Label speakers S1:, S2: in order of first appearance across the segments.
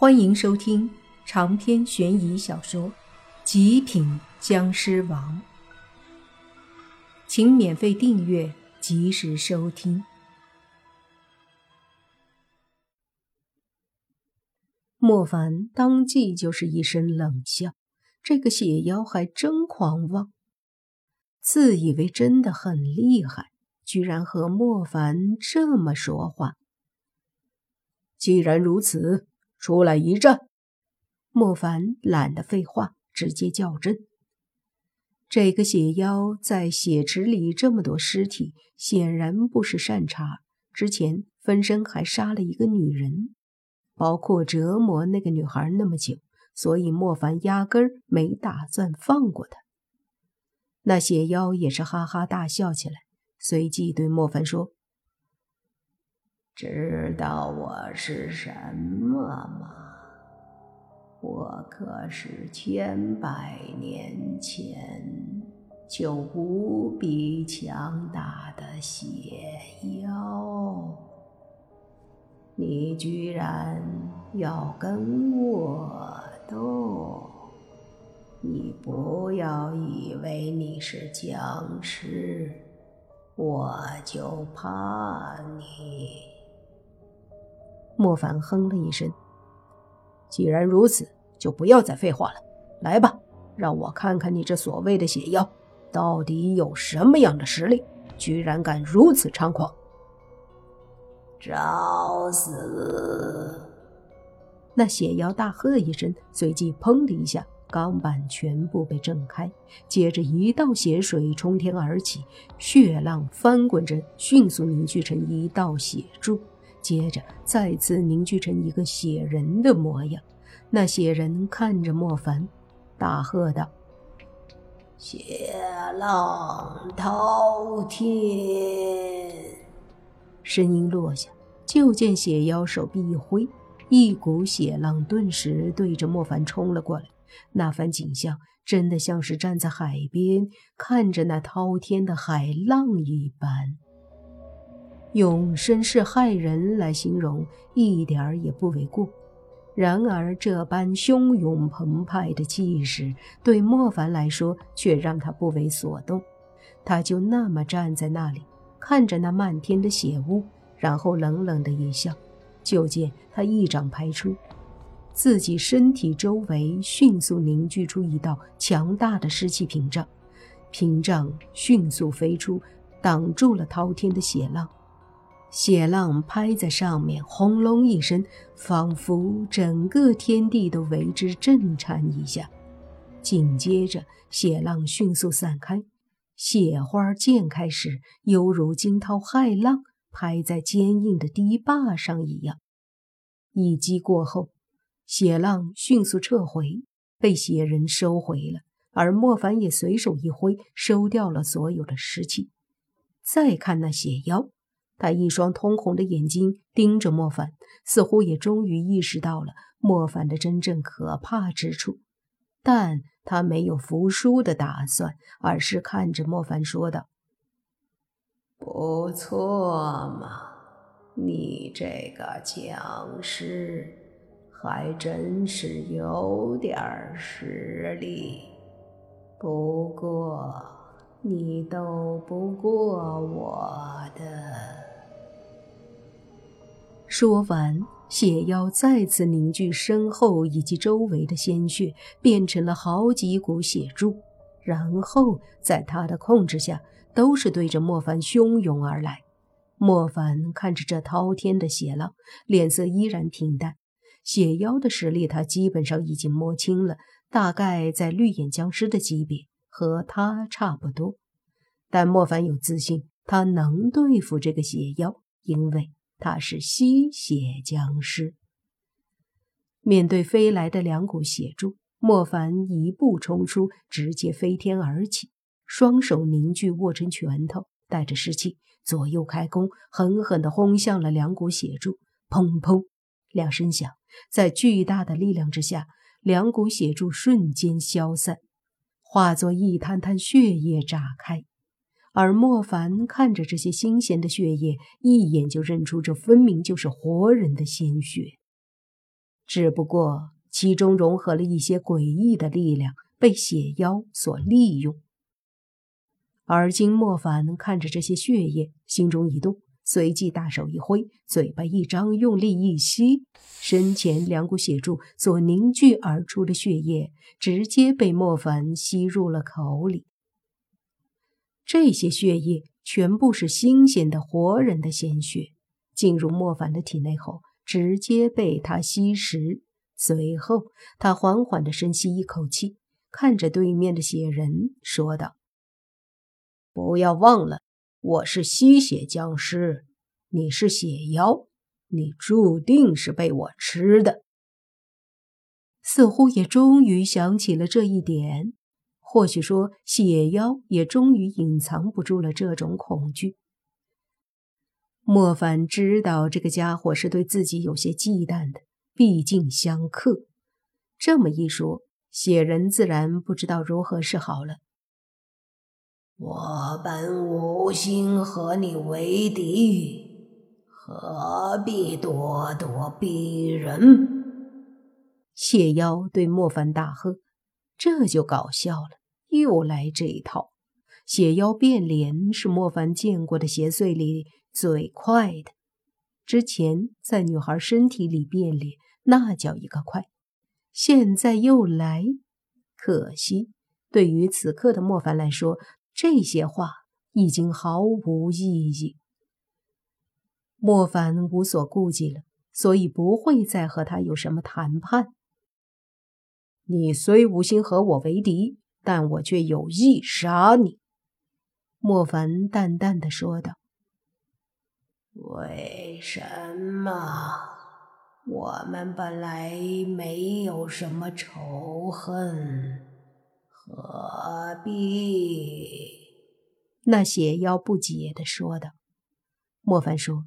S1: 欢迎收听长篇悬疑小说《极品僵尸王》，请免费订阅，及时收听。莫凡当即就是一声冷笑，这个血妖还真狂妄，自以为真的很厉害，居然和莫凡这么说话。
S2: 既然如此。出来一战！
S1: 莫凡懒得废话，直接叫阵。这个血妖在血池里这么多尸体，显然不是善茬。之前分身还杀了一个女人，包括折磨那个女孩那么久，所以莫凡压根儿没打算放过他。那血妖也是哈哈大笑起来，随即对莫凡说。
S3: 知道我是什么吗？我可是千百年前就无比强大的邪妖，你居然要跟我斗？你不要以为你是僵尸，我就怕你。
S1: 莫凡哼了一声：“既然如此，就不要再废话了。来吧，让我看看你这所谓的血妖到底有什么样的实力，居然敢如此猖狂！”
S3: 找死！
S1: 那血妖大喝一声，随即砰的一下，钢板全部被震开，接着一道血水冲天而起，血浪翻滚着，迅速凝聚成一道血柱。接着再次凝聚成一个血人的模样，那血人看着莫凡，大喝道：“
S3: 血浪滔天！”
S1: 声音落下，就见血妖手臂一挥，一股血浪顿时对着莫凡冲了过来。那番景象真的像是站在海边看着那滔天的海浪一般。用声势骇人来形容，一点儿也不为过。然而，这般汹涌澎湃的气势，对莫凡来说却让他不为所动。他就那么站在那里，看着那漫天的血雾，然后冷冷的一笑。就见他一掌拍出，自己身体周围迅速凝聚出一道强大的湿气屏障，屏障迅速飞出，挡住了滔天的血浪。血浪拍在上面，轰隆一声，仿佛整个天地都为之震颤一下。紧接着，血浪迅速散开，血花溅开时，犹如惊涛骇浪拍在坚硬的堤坝上一样。一击过后，血浪迅速撤回，被血人收回了，而莫凡也随手一挥，收掉了所有的湿气。再看那血妖。他一双通红的眼睛盯着莫凡，似乎也终于意识到了莫凡的真正可怕之处，但他没有服输的打算，而是看着莫凡说道：“
S3: 不错嘛，你这个僵尸还真是有点实力，不过你斗不过我的。”
S1: 说完，血妖再次凝聚身后以及周围的鲜血，变成了好几股血柱，然后在他的控制下，都是对着莫凡汹涌而来。莫凡看着这滔天的血浪，脸色依然平淡。血妖的实力他基本上已经摸清了，大概在绿眼僵尸的级别，和他差不多。但莫凡有自信，他能对付这个血妖，因为。他是吸血僵尸。面对飞来的两股血柱，莫凡一步冲出，直接飞天而起，双手凝聚握成拳头，带着湿气，左右开弓，狠狠地轰向了两股血柱。砰砰两声响，在巨大的力量之下，两股血柱瞬间消散，化作一滩滩血液炸开。而莫凡看着这些新鲜的血液，一眼就认出这分明就是活人的鲜血。只不过其中融合了一些诡异的力量，被血妖所利用。而今莫凡看着这些血液，心中一动，随即大手一挥，嘴巴一张，用力一吸，身前两股血柱所凝聚而出的血液，直接被莫凡吸入了口里。这些血液全部是新鲜的活人的鲜血，进入莫凡的体内后，直接被他吸食。随后，他缓缓地深吸一口气，看着对面的血人说道。不要忘了，我是吸血僵尸，你是血妖，你注定是被我吃的。似乎也终于想起了这一点，或许说血妖也终于隐藏不住了这种恐惧。莫凡知道这个家伙是对自己有些忌惮的，毕竟相克。这么一说，血人自然不知道如何是好了。
S3: 我本无心和你为敌，何必咄咄逼人？
S1: 谢妖对莫凡大喝：“这就搞笑了，又来这一套。”血妖变脸是莫凡见过的邪祟里最快的。之前在女孩身体里变脸，那叫一个快。现在又来，可惜对于此刻的莫凡来说。这些话已经毫无意义。莫凡无所顾忌了，所以不会再和他有什么谈判。你虽无心和我为敌，但我却有意杀你。”莫凡淡淡的说道。
S3: “为什么？我们本来没有什么仇恨。”何必？
S1: 那血妖不解的说道。莫凡说：“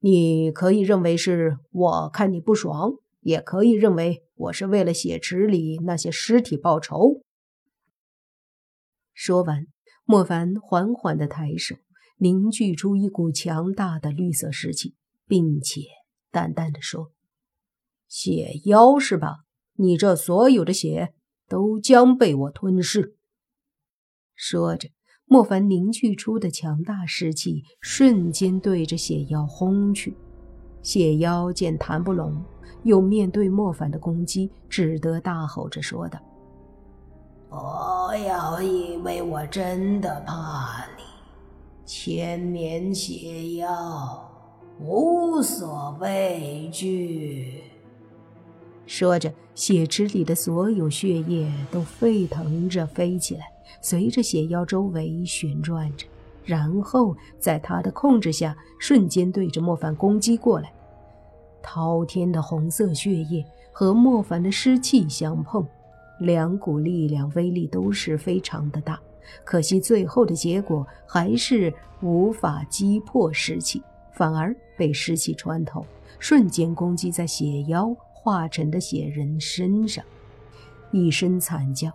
S1: 你可以认为是我看你不爽，也可以认为我是为了血池里那些尸体报仇。”说完，莫凡缓缓的抬手，凝聚出一股强大的绿色湿气，并且淡淡的说：“血妖是吧？你这所有的血。”都将被我吞噬。说着，莫凡凝聚出的强大湿气瞬间对着血妖轰去。血妖见谈不拢，又面对莫凡的攻击，只得大吼着说道：“
S3: 不要以为我真的怕你，千年血妖无所畏惧。”
S1: 说着，血池里的所有血液都沸腾着飞起来，随着血妖周围旋转着，然后在他的控制下，瞬间对着莫凡攻击过来。滔天的红色血液和莫凡的尸气相碰，两股力量威力都是非常的大。可惜最后的结果还是无法击破尸气，反而被尸气穿透，瞬间攻击在血妖。化成的血人身上，一声惨叫，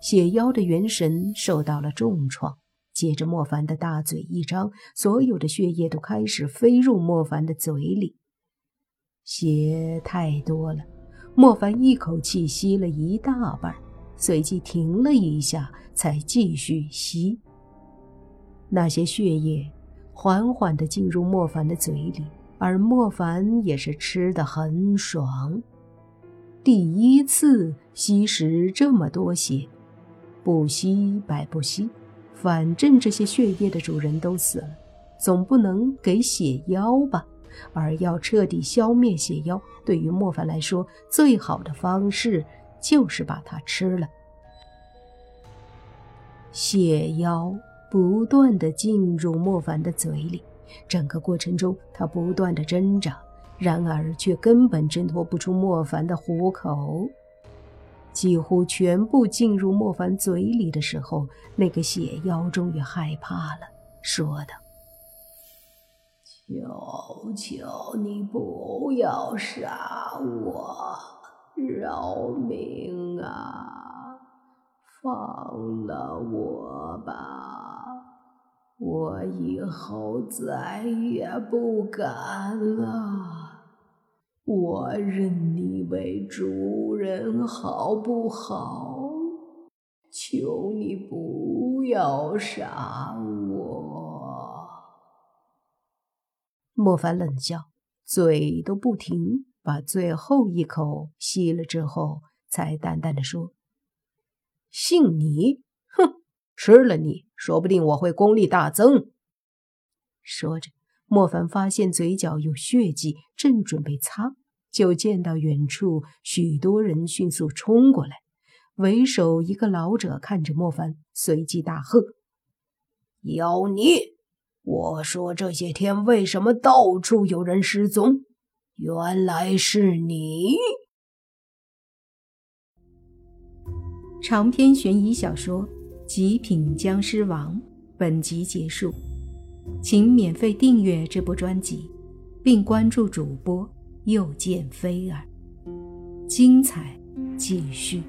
S1: 血妖的元神受到了重创。接着，莫凡的大嘴一张，所有的血液都开始飞入莫凡的嘴里。血太多了，莫凡一口气吸了一大半，随即停了一下，才继续吸。那些血液缓缓地进入莫凡的嘴里，而莫凡也是吃得很爽。第一次吸食这么多血，不吸白不吸，反正这些血液的主人都死了，总不能给血妖吧？而要彻底消灭血妖，对于莫凡来说，最好的方式就是把它吃了。血妖不断的进入莫凡的嘴里，整个过程中，他不断的挣扎。然而，却根本挣脱不出莫凡的虎口，几乎全部进入莫凡嘴里的时候，那个血妖终于害怕了，说道：“
S3: 求求你不要杀我，饶命啊！放了我吧，我以后再也不敢了。”我认你为主人好不好？求你不要杀我！
S1: 莫凡冷笑，嘴都不停，把最后一口吸了之后，才淡淡的说：“信你？哼，吃了你，说不定我会功力大增。”说着。莫凡发现嘴角有血迹，正准备擦，就见到远处许多人迅速冲过来。为首一个老者看着莫凡，随即大喝：“
S3: 妖孽！我说这些天为什么到处有人失踪？原来是你！”
S1: 长篇悬疑小说《极品僵尸王》本集结束。请免费订阅这部专辑，并关注主播又见菲儿，精彩继续。